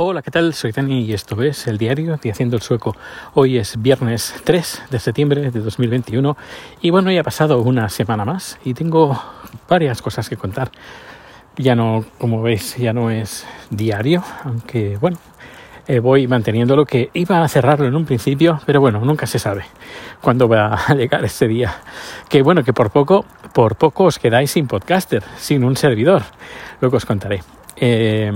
Hola, ¿qué tal? Soy Dani y esto es el diario de Haciendo el Sueco. Hoy es viernes 3 de septiembre de 2021 y bueno, ya ha pasado una semana más y tengo varias cosas que contar. Ya no, como veis, ya no es diario, aunque bueno, eh, voy manteniendo lo que iba a cerrarlo en un principio, pero bueno, nunca se sabe cuándo va a llegar ese día. Que bueno, que por poco, por poco os quedáis sin podcaster, sin un servidor. Luego os contaré. Eh,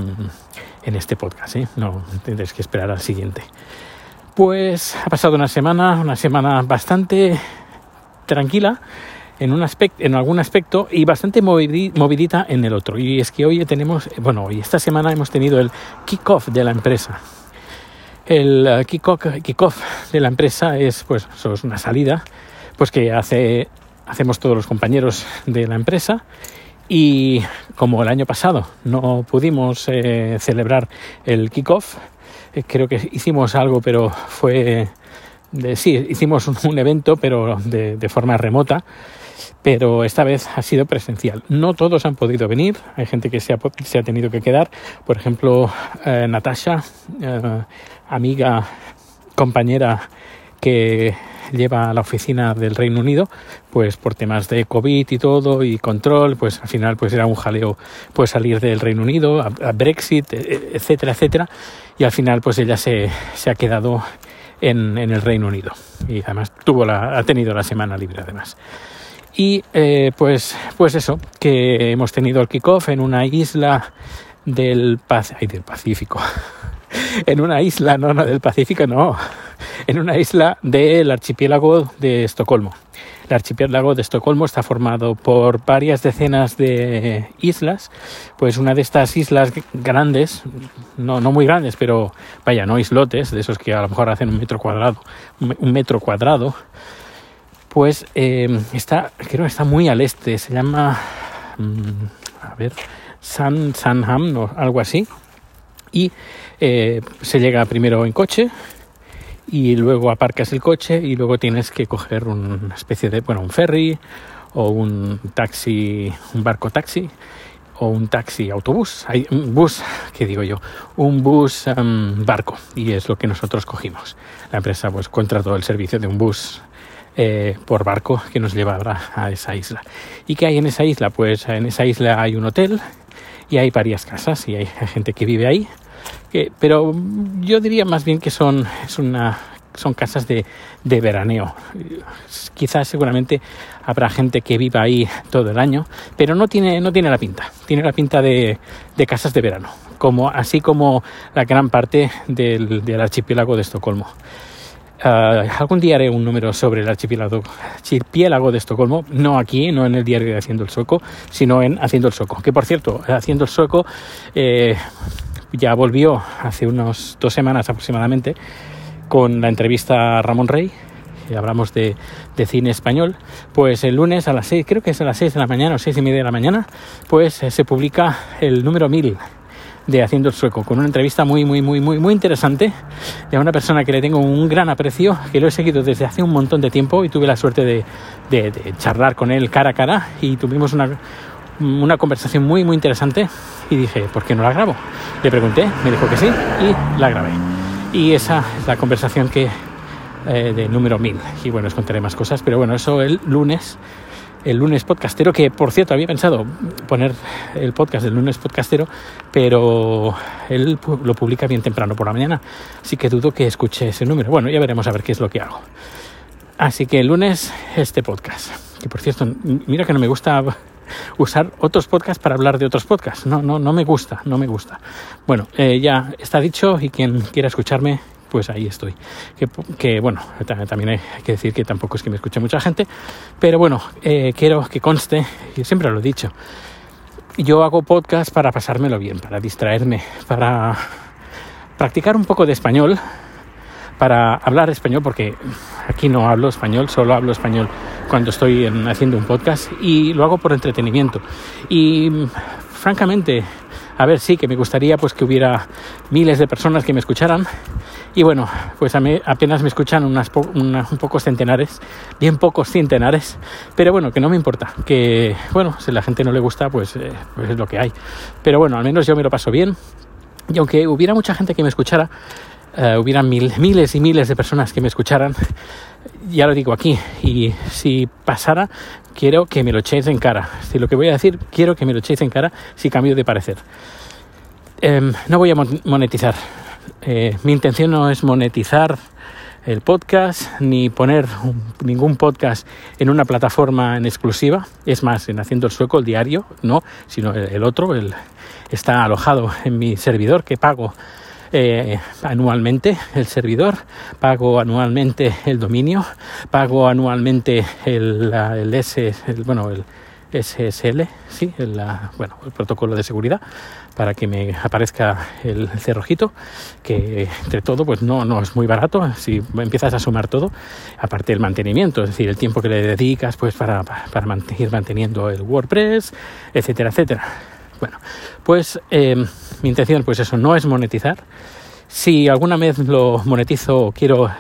en este podcast, ¿eh? no tendréis que esperar al siguiente. Pues ha pasado una semana, una semana bastante tranquila en, un aspecto, en algún aspecto y bastante movidita en el otro. Y es que hoy tenemos, bueno, hoy esta semana hemos tenido el kick-off de la empresa. El uh, kick-off de la empresa es pues es una salida pues que hace, hacemos todos los compañeros de la empresa y como el año pasado no pudimos eh, celebrar el kickoff, eh, creo que hicimos algo, pero fue sí, hicimos un, evento, pero de, forma remota. Pero esta vez ha sido presencial. No todos han podido venir. Hay gente que se ha, se ha tenido que quedar. Por ejemplo, eh, Natasha, amiga, compañera que lleva a la oficina del Reino Unido, pues por temas de COVID y todo y control, pues al final pues era un jaleo pues salir del Reino Unido, a, Brexit, e, e, etcétera, etcétera, y al final pues ella se, se ha quedado en, en, el Reino Unido y además tuvo la, ha tenido la semana libre además. Y eh, pues, pues eso, que hemos tenido el kickoff en una isla del, del Pacífico, en una isla, no, no del Pacífico, no, en una isla del archipiélago de Estocolmo. El archipiélago de Estocolmo está formado por varias decenas de islas, pues una de estas islas grandes, no, no muy grandes, pero vaya, no islotes, de esos que a lo mejor hacen un metro cuadrado, un metro cuadrado, pues eh, está, creo que está muy al este, se llama, mm, a ver, San Sanham, o algo así, y eh, se llega primero en coche, y luego aparcas el coche y luego tienes que coger una especie de, bueno, un ferry o un taxi, un barco taxi o un taxi autobús, hay un bus, ¿qué digo yo? Un bus em, barco y es lo que nosotros cogimos. La empresa pues contrató el servicio de un bus eh, por barco que nos llevará a esa isla. ¿Y qué hay en esa isla? Pues en esa isla hay un hotel y hay varias casas y hay gente que vive ahí pero yo diría más bien que son, son casas de, de, veraneo. Quizás seguramente habrá gente que viva ahí todo el año, pero no tiene, no tiene la pinta. Tiene la pinta de, de casas de verano, como, así como la gran parte del, archipiélago de Estocolmo. Uh, algún día haré un número sobre el archipiélago, archipiélago de Estocolmo, no aquí, no en el diario de Haciendo el Sueco, sino en Haciendo el Sueco. Que por cierto, Haciendo el Sueco eh, ya volvió hace unas dos semanas aproximadamente con la entrevista a Ramón Rey, y hablamos de, de, cine español, pues el lunes a las seis, creo que es a las seis de la mañana o seis y media de la mañana, pues eh, se publica el número 1000 de Haciendo el Sueco, con una entrevista muy, muy, muy, muy, muy interesante de una persona que le tengo un gran aprecio, que lo he seguido desde hace un montón de tiempo y tuve la suerte de, de, de charlar con él cara a cara y tuvimos una, una conversación muy, muy interesante y dije, ¿por qué no la grabo? Le pregunté, me dijo que sí y la grabé. Y esa es la conversación que eh, de número 1000. Y bueno, os contaré más cosas, pero bueno, eso el lunes, el lunes podcastero, que por cierto había pensado poner el podcast del lunes podcastero, pero él lo publica bien temprano por la mañana, así que dudo que escuche ese número. Bueno, ya veremos a ver qué es lo que hago. Así que el lunes este podcast. Que por cierto, mira que no me gusta usar otros podcasts para hablar de otros podcasts. No, no, no me gusta, no me gusta. Bueno, eh, ya está dicho y quien quiera escucharme, pues ahí estoy. Que, que, bueno, también hay que decir que tampoco es que me escuche mucha gente, pero bueno, eh, quiero que conste, y siempre lo he dicho, yo hago podcast para pasármelo bien, para distraerme, para practicar un poco de español, para hablar español, porque aquí no hablo español, solo hablo español cuando estoy haciendo un podcast y lo hago por entretenimiento. Y francamente, a ver, sí, que me gustaría pues que hubiera miles de personas que me escucharan. Y bueno, pues a mí apenas me escuchan unas, un pocos centenares, bien pocos centenares, pero bueno, que no me importa, que bueno, si a la gente no le gusta, pues, eh, pues es lo que hay. Pero bueno, al menos yo me lo paso bien Y aunque hubiera mucha gente que me escuchara, uh, hubieran mil, miles y miles de personas que me escucharan, ya lo digo aquí, y si pasara, quiero que me lo echéis en cara. Si lo que voy a decir, quiero que me lo echéis en cara si cambio de parecer. Eh, no voy a monetizar. Eh, mi intención no es monetizar el podcast ni poner ningún podcast en una plataforma en exclusiva. Es más, en Haciendo el Sueco, el diario, no, sino el, el otro, el, está alojado en mi servidor que pago eh, anualmente el servidor, pago anualmente el dominio, pago anualmente el, S, el, bueno, el SSL, sí, el, bueno, el protocolo de seguridad para que me aparezca el cerrojito, que entre todo pues no, no es muy barato si empiezas a sumar todo, aparte del mantenimiento, es decir, el tiempo que le dedicas pues para, para ir manteniendo el WordPress, etcétera, etcétera. Bueno, pues eh, mi intención, pues eso, no es monetizar. Si alguna vez lo monetizo o quiero,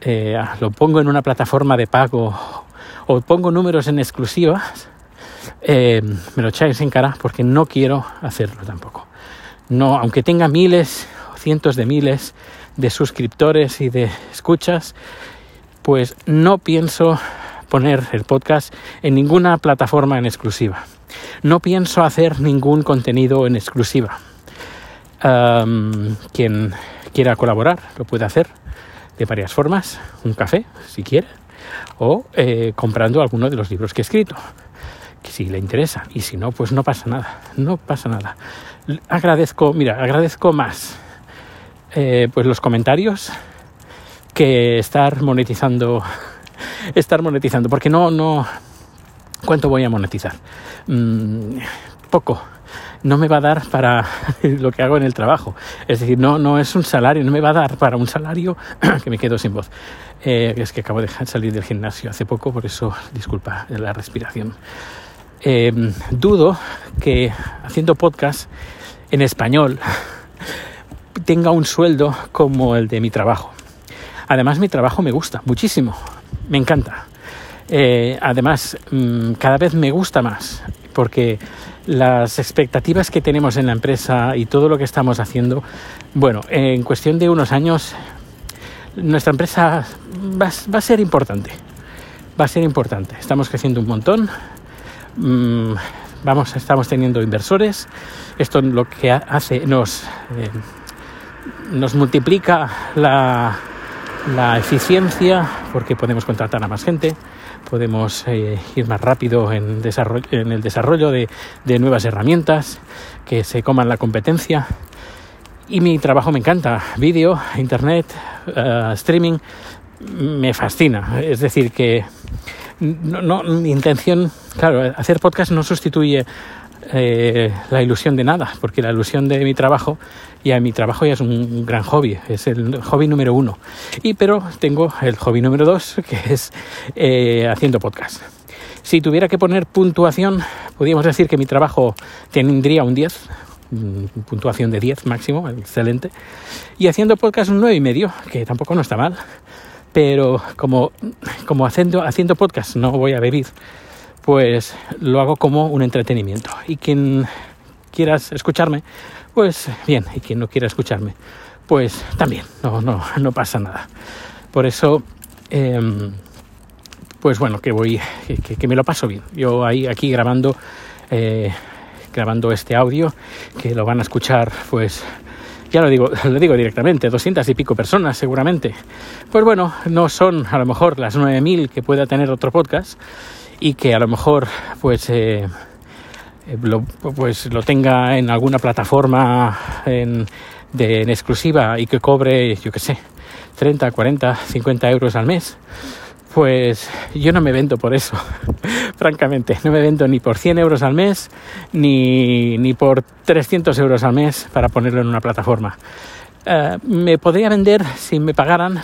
eh, lo pongo en una plataforma de pago o pongo números en exclusivas, eh, me lo echáis en cara porque no quiero hacerlo tampoco. No, aunque tenga miles o cientos de miles de suscriptores y de escuchas, pues no pienso poner el podcast en ninguna plataforma en exclusiva. No pienso hacer ningún contenido en exclusiva. quien quiera colaborar lo puede hacer de varias formas. Un café, si quiere, o eh, comprando alguno de los libros que he escrito, si le interesa. Y si no, pues no pasa nada. No pasa nada. Agradezco, mira, agradezco más eh, pues los comentarios que estar monetizando estar monetizando porque no no ¿Cuánto voy a monetizar? Mm, poco. No me va a dar para lo que hago en el trabajo. Es decir, no, no es un salario, no me va a dar para un salario que me quedo sin voz. Eh, es que acabo de salir del gimnasio hace poco, por eso disculpa la respiración. Eh, dudo que haciendo podcast en español tenga un sueldo como el de mi trabajo. Además, mi trabajo me gusta muchísimo, me encanta. Eh, además, mm, cada vez me gusta más porque las expectativas que tenemos en la empresa y todo lo que estamos haciendo, bueno, en cuestión de unos años, nuestra empresa va, a ser importante. Va a ser importante. Estamos creciendo un montón. Mm, vamos, estamos teniendo inversores. Esto lo que hace nos, eh, nos multiplica la, la eficiencia porque podemos contratar a más gente podemos eh, ir más rápido en, en el desarrollo de, nuevas herramientas que se coman la competencia. Y mi trabajo me encanta, vídeo, internet, eh, streaming, me fascina. Es decir, que no, mi intención, claro, hacer podcast no sustituye eh, la ilusión de nada, porque la ilusión de mi trabajo, ya mi trabajo ya es un gran hobby, es el hobby número uno. Y pero tengo el hobby número dos, que es eh, haciendo podcast. Si tuviera que poner puntuación, podríamos decir que mi trabajo tendría un 10, puntuación de 10 máximo, excelente. Y haciendo podcast un 9 y medio, que tampoco no está mal. Pero como, como haciendo, haciendo podcast no voy a vivir pues lo hago como un entretenimiento. Y quien quieras escucharme, pues bien, y quien no quiera escucharme, pues también, no, no, no pasa nada. Por eso, em, pues bueno, que voy, que, me lo paso bien. Yo ahí, aquí grabando, eh, grabando este audio, que lo van a escuchar, pues ya lo digo, lo digo directamente, doscientas y pico personas seguramente. Pues bueno, no son a lo mejor las 9.000 que pueda tener otro podcast, y que a lo mejor pues eh, eh, lo, pues lo tenga en alguna plataforma en, de, en exclusiva y que cobre, yo qué sé, 30, 40, 50 euros al mes, pues yo no me vendo por eso, francamente. No me vendo ni por 100 euros al mes, ni, ni por 300 euros al mes para ponerlo en una plataforma. Eh, me podría vender si me pagaran,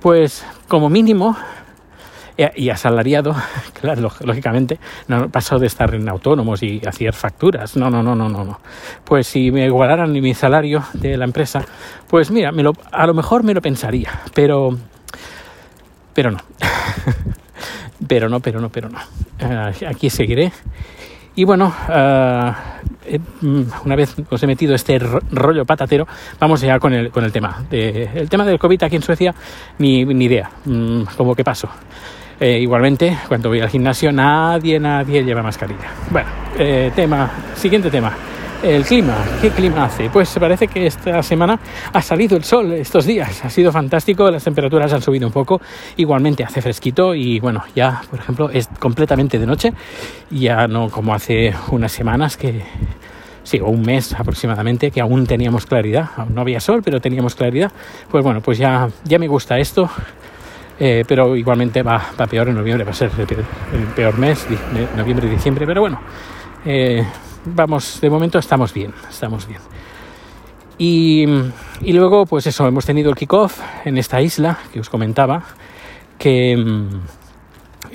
pues como mínimo y asalariado, claro, lógicamente, no paso de estar en autónomos y hacer facturas, no, no, no, no, no, no. Pues si me igualaran mi salario de la empresa, pues mira, me lo, a lo mejor me lo pensaría, pero, pero no, pero no, pero no, pero no. Eh, aquí seguiré. Y bueno, uh, eh, mm, una vez os he metido este rollo patatero, vamos ya con el, con el tema. el tema del COVID aquí en Suecia, ni, ni idea, mm, como que paso. Eh, igualmente, cuando voy al gimnasio, nadie, nadie lleva mascarilla. Bueno, eh, tema, siguiente tema. El clima, ¿qué clima hace? Pues parece que esta semana ha salido el sol estos días, ha sido fantástico, las temperaturas han subido un poco, igualmente hace fresquito y bueno, ya por ejemplo es completamente de noche, ya no como hace unas semanas que, sí, o un mes aproximadamente, que aún teníamos claridad, aún no había sol, pero teníamos claridad, pues bueno, pues ya, ya me gusta esto, eh, pero igualmente va, va, peor en noviembre, va a ser el peor mes, noviembre y diciembre, pero bueno. Eh, vamos, de momento estamos bien, estamos bien. Y, y luego, pues eso, hemos tenido el kickoff en esta isla que os comentaba, que mm,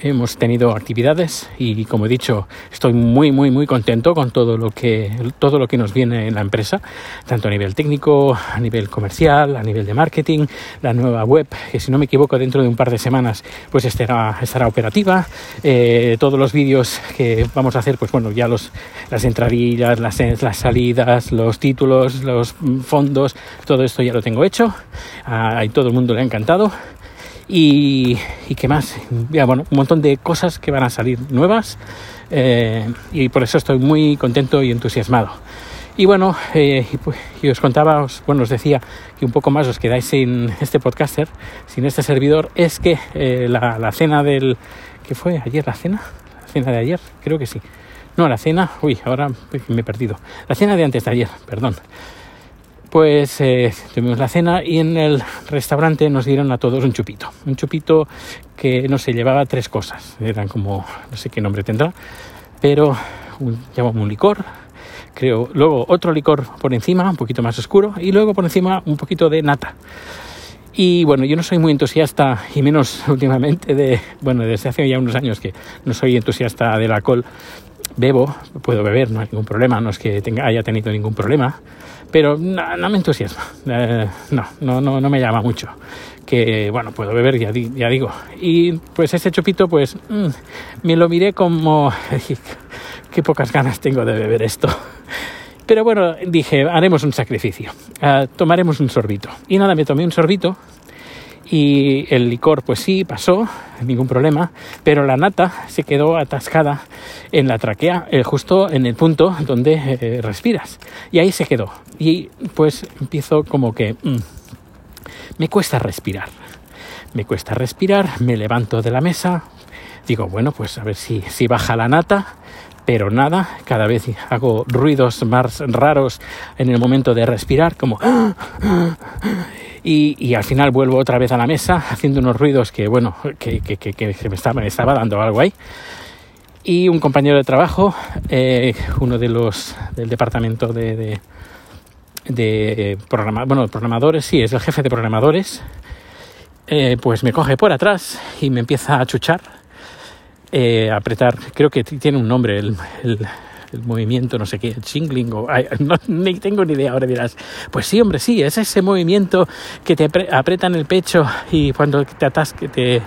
hemos tenido actividades y como he dicho estoy muy muy muy contento con todo lo que todo lo que nos viene en la empresa tanto a nivel técnico a nivel comercial a nivel de marketing. La nueva web que si no me equivoco dentro de un par de semanas pues estará estará operativa. Eh, todos los vídeos que vamos a hacer pues bueno ya los las entradillas las, las salidas los títulos los fondos todo esto ya lo tengo hecho. A, todo el mundo le ha encantado y, y qué más, ya, bueno, un montón de cosas que van a salir nuevas eh, y por eso estoy muy contento y entusiasmado. Y bueno, eh, y, pues, y, os contaba, os, bueno, os decía que un poco más os quedáis sin este podcaster, sin este servidor, es que eh, la, la, cena del... ¿Qué fue? ¿Ayer la cena? ¿La cena de ayer? Creo que sí. No, la cena... Uy, ahora me he perdido. La cena de antes de ayer, perdón pues eh, tuvimos la cena y en el restaurante nos dieron a todos un chupito. Un chupito que no se llevaba tres cosas. Eran como, no sé qué nombre tendrá, pero un, un licor, creo. Luego otro licor por encima, un poquito más oscuro, y luego por encima un poquito de nata. Y bueno, yo no soy muy entusiasta, y menos últimamente, de, bueno, desde hace ya unos años que no soy entusiasta del alcohol. Bebo, puedo beber, no hay ningún problema, no es que tenga, haya tenido ningún problema pero no, me entusiasma, eh, no, no, no, me llama mucho. Que bueno, puedo beber, ya, digo. Y pues ese chupito, pues mm, me lo miré como, qué pocas ganas tengo de beber esto. Pero bueno, dije, haremos un sacrificio, uh, tomaremos un sorbito. Y nada, me tomé un sorbito y el licor pues sí pasó, ningún problema, pero la nata se quedó atascada en la tráquea, eh, justo en el punto donde eh, respiras. Y ahí se quedó. Y pues empiezo como que mm, me cuesta respirar. Me cuesta respirar, me levanto de la mesa, digo, bueno, pues a ver si, si baja la nata, pero nada, cada vez hago ruidos más raros en el momento de respirar, como... Y, al final vuelvo otra vez a la mesa haciendo unos ruidos que, bueno, que, me, estaba, estaba dando algo ahí. Y un compañero de trabajo, eh, uno de los del departamento de, de, bueno, programadores, sí, es el jefe de programadores, eh, pues me coge por atrás y me empieza a chuchar, eh, apretar, creo que tiene un nombre, el movimiento, no sé qué, shingling, o no, ni tengo ni idea, ahora dirás, pues sí, hombre, sí, es ese movimiento que te aprieta en el pecho y cuando te atasque, te,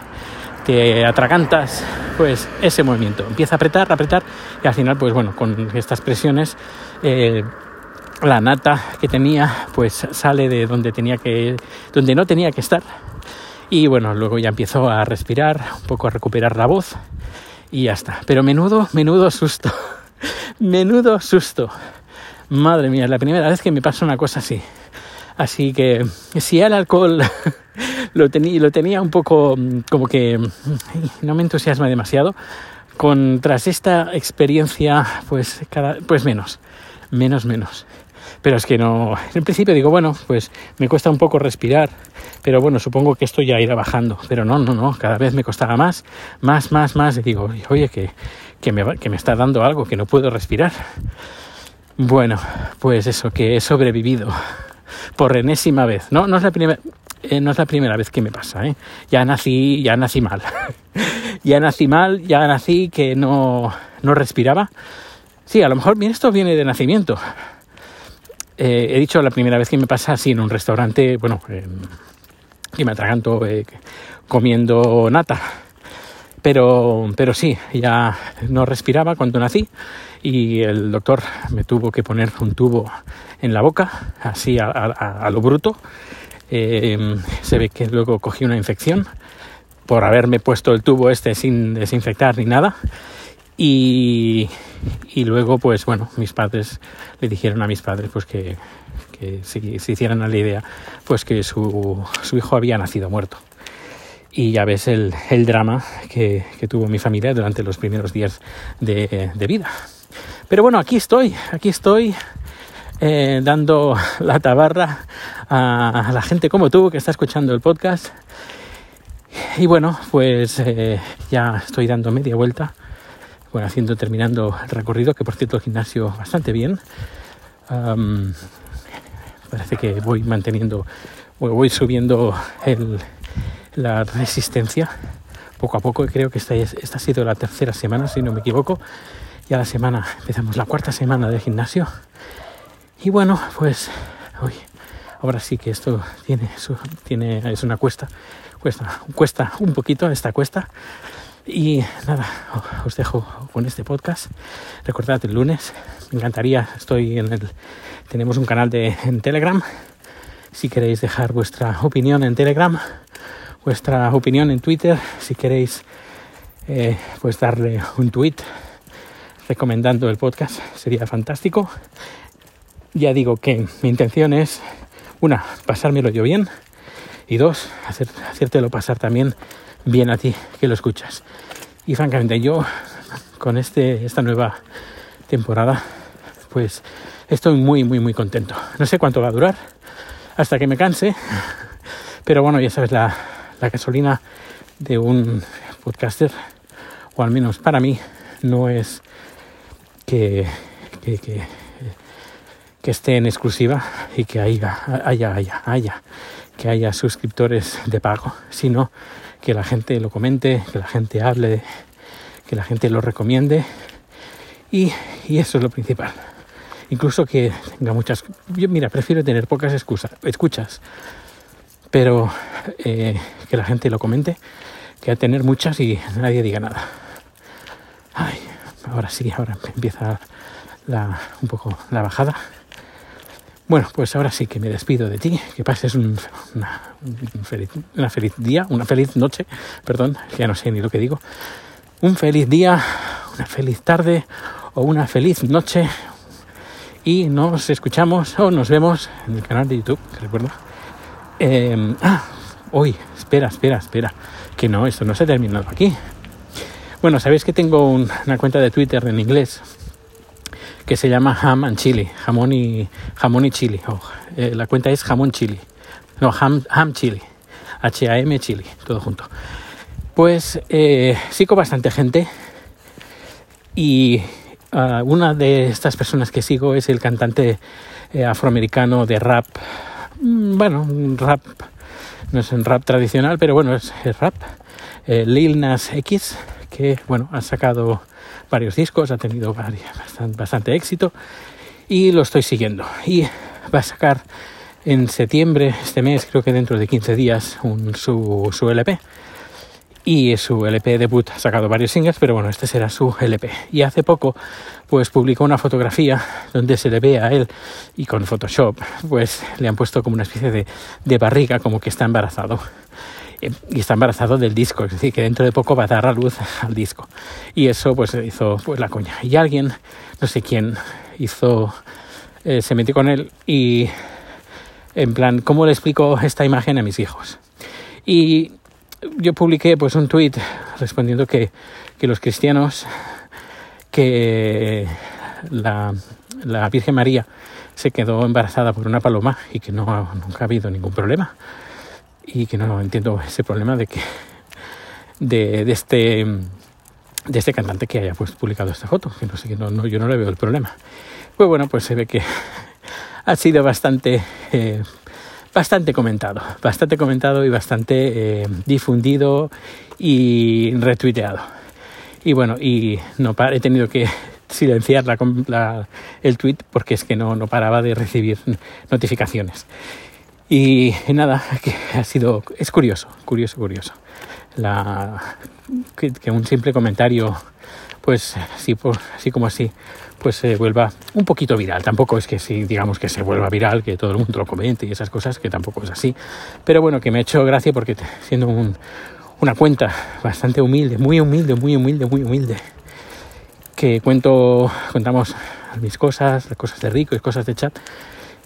te atragantas, pues ese movimiento, empieza a apretar, apretar, y al final, pues bueno, con estas presiones, eh, la nata que tenía, pues sale de donde tenía que, donde no tenía que estar, y bueno, luego ya empiezo a respirar, un poco a recuperar la voz, y ya está. Pero menudo, menudo susto. Menudo susto. Madre mía, es la primera vez que me pasa una cosa así. Así que si el alcohol lo, tenía, lo tenía un poco mm, como que mm, no me entusiasma demasiado, con tras esta experiencia pues cada pues menos, menos menos. Pero es que no, en principio digo, bueno, pues me cuesta un poco respirar, pero bueno, supongo que esto ya irá bajando, pero no, no, no, cada vez me costaba más, más, más, más, y digo, oye, que que me, que me está dando algo, que no puedo respirar. Bueno, pues eso, que he sobrevivido por enésima vez. No, no es la primera, eh, no es la primera vez que me pasa. ¿eh? Ya nací, ya nací mal. ya nací mal, ya nací que no, no respiraba. Sí, a lo mejor bien, esto viene de nacimiento. Eh, he dicho la primera vez que me pasa así en un restaurante, bueno, y me atraganto comiendo nata pero, pero sí, ya no respiraba cuando nací y el doctor me tuvo que poner un tubo en la boca, así a, lo bruto. Eh, se ve que luego cogí una infección por haberme puesto el tubo este sin desinfectar ni nada. Y, y luego, pues bueno, mis padres le dijeron a mis padres pues que, que se, se hicieran a la idea pues que su, su hijo había nacido muerto y ya ves el, el drama que, que, tuvo mi familia durante los primeros días de, de vida. Pero bueno, aquí estoy, aquí estoy eh, dando la tabarra a, a, la gente como tú que está escuchando el podcast. Y bueno, pues eh, ya estoy dando media vuelta, bueno, haciendo, terminando el recorrido, que por cierto el gimnasio bastante bien. Parece que voy manteniendo, voy subiendo el, la resistencia poco a poco. Creo que esta, esta ha sido la tercera semana, si no me equivoco. Ya la semana, empezamos la cuarta semana de gimnasio. Y bueno, pues hoy, ahora sí que esto tiene, tiene es una cuesta, cuesta, cuesta un poquito esta cuesta. Y nada, os dejo con este podcast. Recordad el lunes, me encantaría, estoy en el, tenemos un canal de en Telegram. Si queréis dejar vuestra opinión en Telegram, vuestra opinión en Twitter, si queréis eh, pues darle un tweet recomendando el podcast, sería fantástico. Ya digo que mi intención es, una, pasármelo yo bien, y dos, hacer, hacértelo pasar también bien a ti que lo escuchas. Y francamente yo con este, esta nueva temporada, pues estoy muy, muy, muy contento. No sé cuánto va a durar, hasta que me canse, pero bueno, ya sabes, la, la gasolina de un podcaster, o al menos para mí, no es que, que, que, esté en exclusiva y que haya, haya, haya, haya, que haya suscriptores de pago, sino que la gente lo comente, que la gente hable, que la gente lo recomiende y, y eso es lo principal. Incluso que tenga muchas... Yo, mira, prefiero tener pocas excusas, escuchas pero eh, que la gente lo comente, que a tener muchas y nadie diga nada. Ay, ahora sí, ahora empieza un poco la bajada. Bueno, pues ahora sí que me despido de ti, que pases un, una, un feliz, una feliz día, una feliz noche, perdón, ya no sé ni lo que digo. Un feliz día, una feliz tarde o una feliz noche. Y nos escuchamos o nos vemos en el canal de YouTube, que recuerda eh, ah, uy, espera, espera, espera. Que no, esto no se ha terminado aquí. Bueno, sabéis que tengo un, una cuenta de Twitter en inglés que se llama Ham and Chili, jamón y jamón y chili. Oh, eh, la cuenta es jamón chili, no ham, ham chili, H A M chili, todo junto. Pues eh, sigo bastante gente y uh, una de estas personas que sigo es el cantante eh, afroamericano de rap Mm, bueno, rap, no es un rap tradicional, pero bueno, es, es rap. Eh, Lil Nas X, que bueno, ha sacado varios discos, ha tenido bastante, éxito y lo estoy siguiendo. Y va a sacar en septiembre, este mes, creo que dentro de 15 días, su, su LP y su LP debut ha sacado varios singles, pero bueno, este será su LP. Y hace poco, pues publicó una fotografía donde se le ve a él y con Photoshop, pues le han puesto como una especie de barriga, como que está embarazado. Y está embarazado del disco, es decir, que dentro de poco va a dar a luz al disco. Y eso, pues hizo pues la coña. Y alguien, no sé quién, hizo, eh, se metió con él y, en plan, ¿cómo le explico esta imagen a mis hijos? Y yo publiqué pues un tweet respondiendo que, que los cristianos que la, la, Virgen María se quedó embarazada por una paloma y que no nunca ha habido ningún problema y que no entiendo ese problema de que de, de este de este cantante que haya pues publicado esta foto que no sé que no, no, yo no le veo el problema pues bueno pues se ve que ha sido bastante eh, bastante comentado, bastante comentado y bastante eh, difundido y retuiteado. Y bueno, y no he tenido que silenciar la, el tweet porque es que no, no paraba de recibir notificaciones. Y, nada, que ha sido, es curioso, curioso, curioso. La, que, un simple comentario, pues así, así como así, pues se vuelva un poquito viral. Tampoco es que si digamos que se vuelva viral, que todo el mundo lo comente y esas cosas, que tampoco es así. Pero bueno, que me ha hecho gracia porque siendo una cuenta bastante humilde, muy humilde, muy humilde, muy humilde, que cuento, contamos mis cosas, cosas de rico y cosas de chat,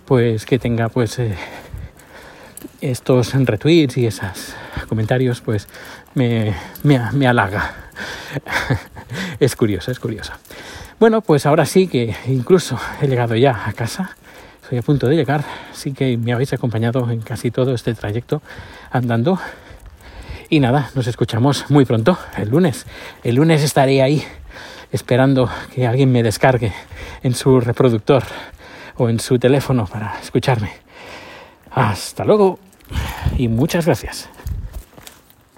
pues que tenga pues eh, estos retweets y esos comentarios, pues me, me, halaga. es curioso, es curioso. Bueno, pues ahora sí que incluso he llegado ya a casa, estoy a punto de llegar, sí que me habéis acompañado en casi todo este trayecto andando. Y nada, nos escuchamos muy pronto, el lunes. El lunes estaré ahí esperando que alguien me descargue en su reproductor o en su teléfono para escucharme. Hasta luego y muchas gracias.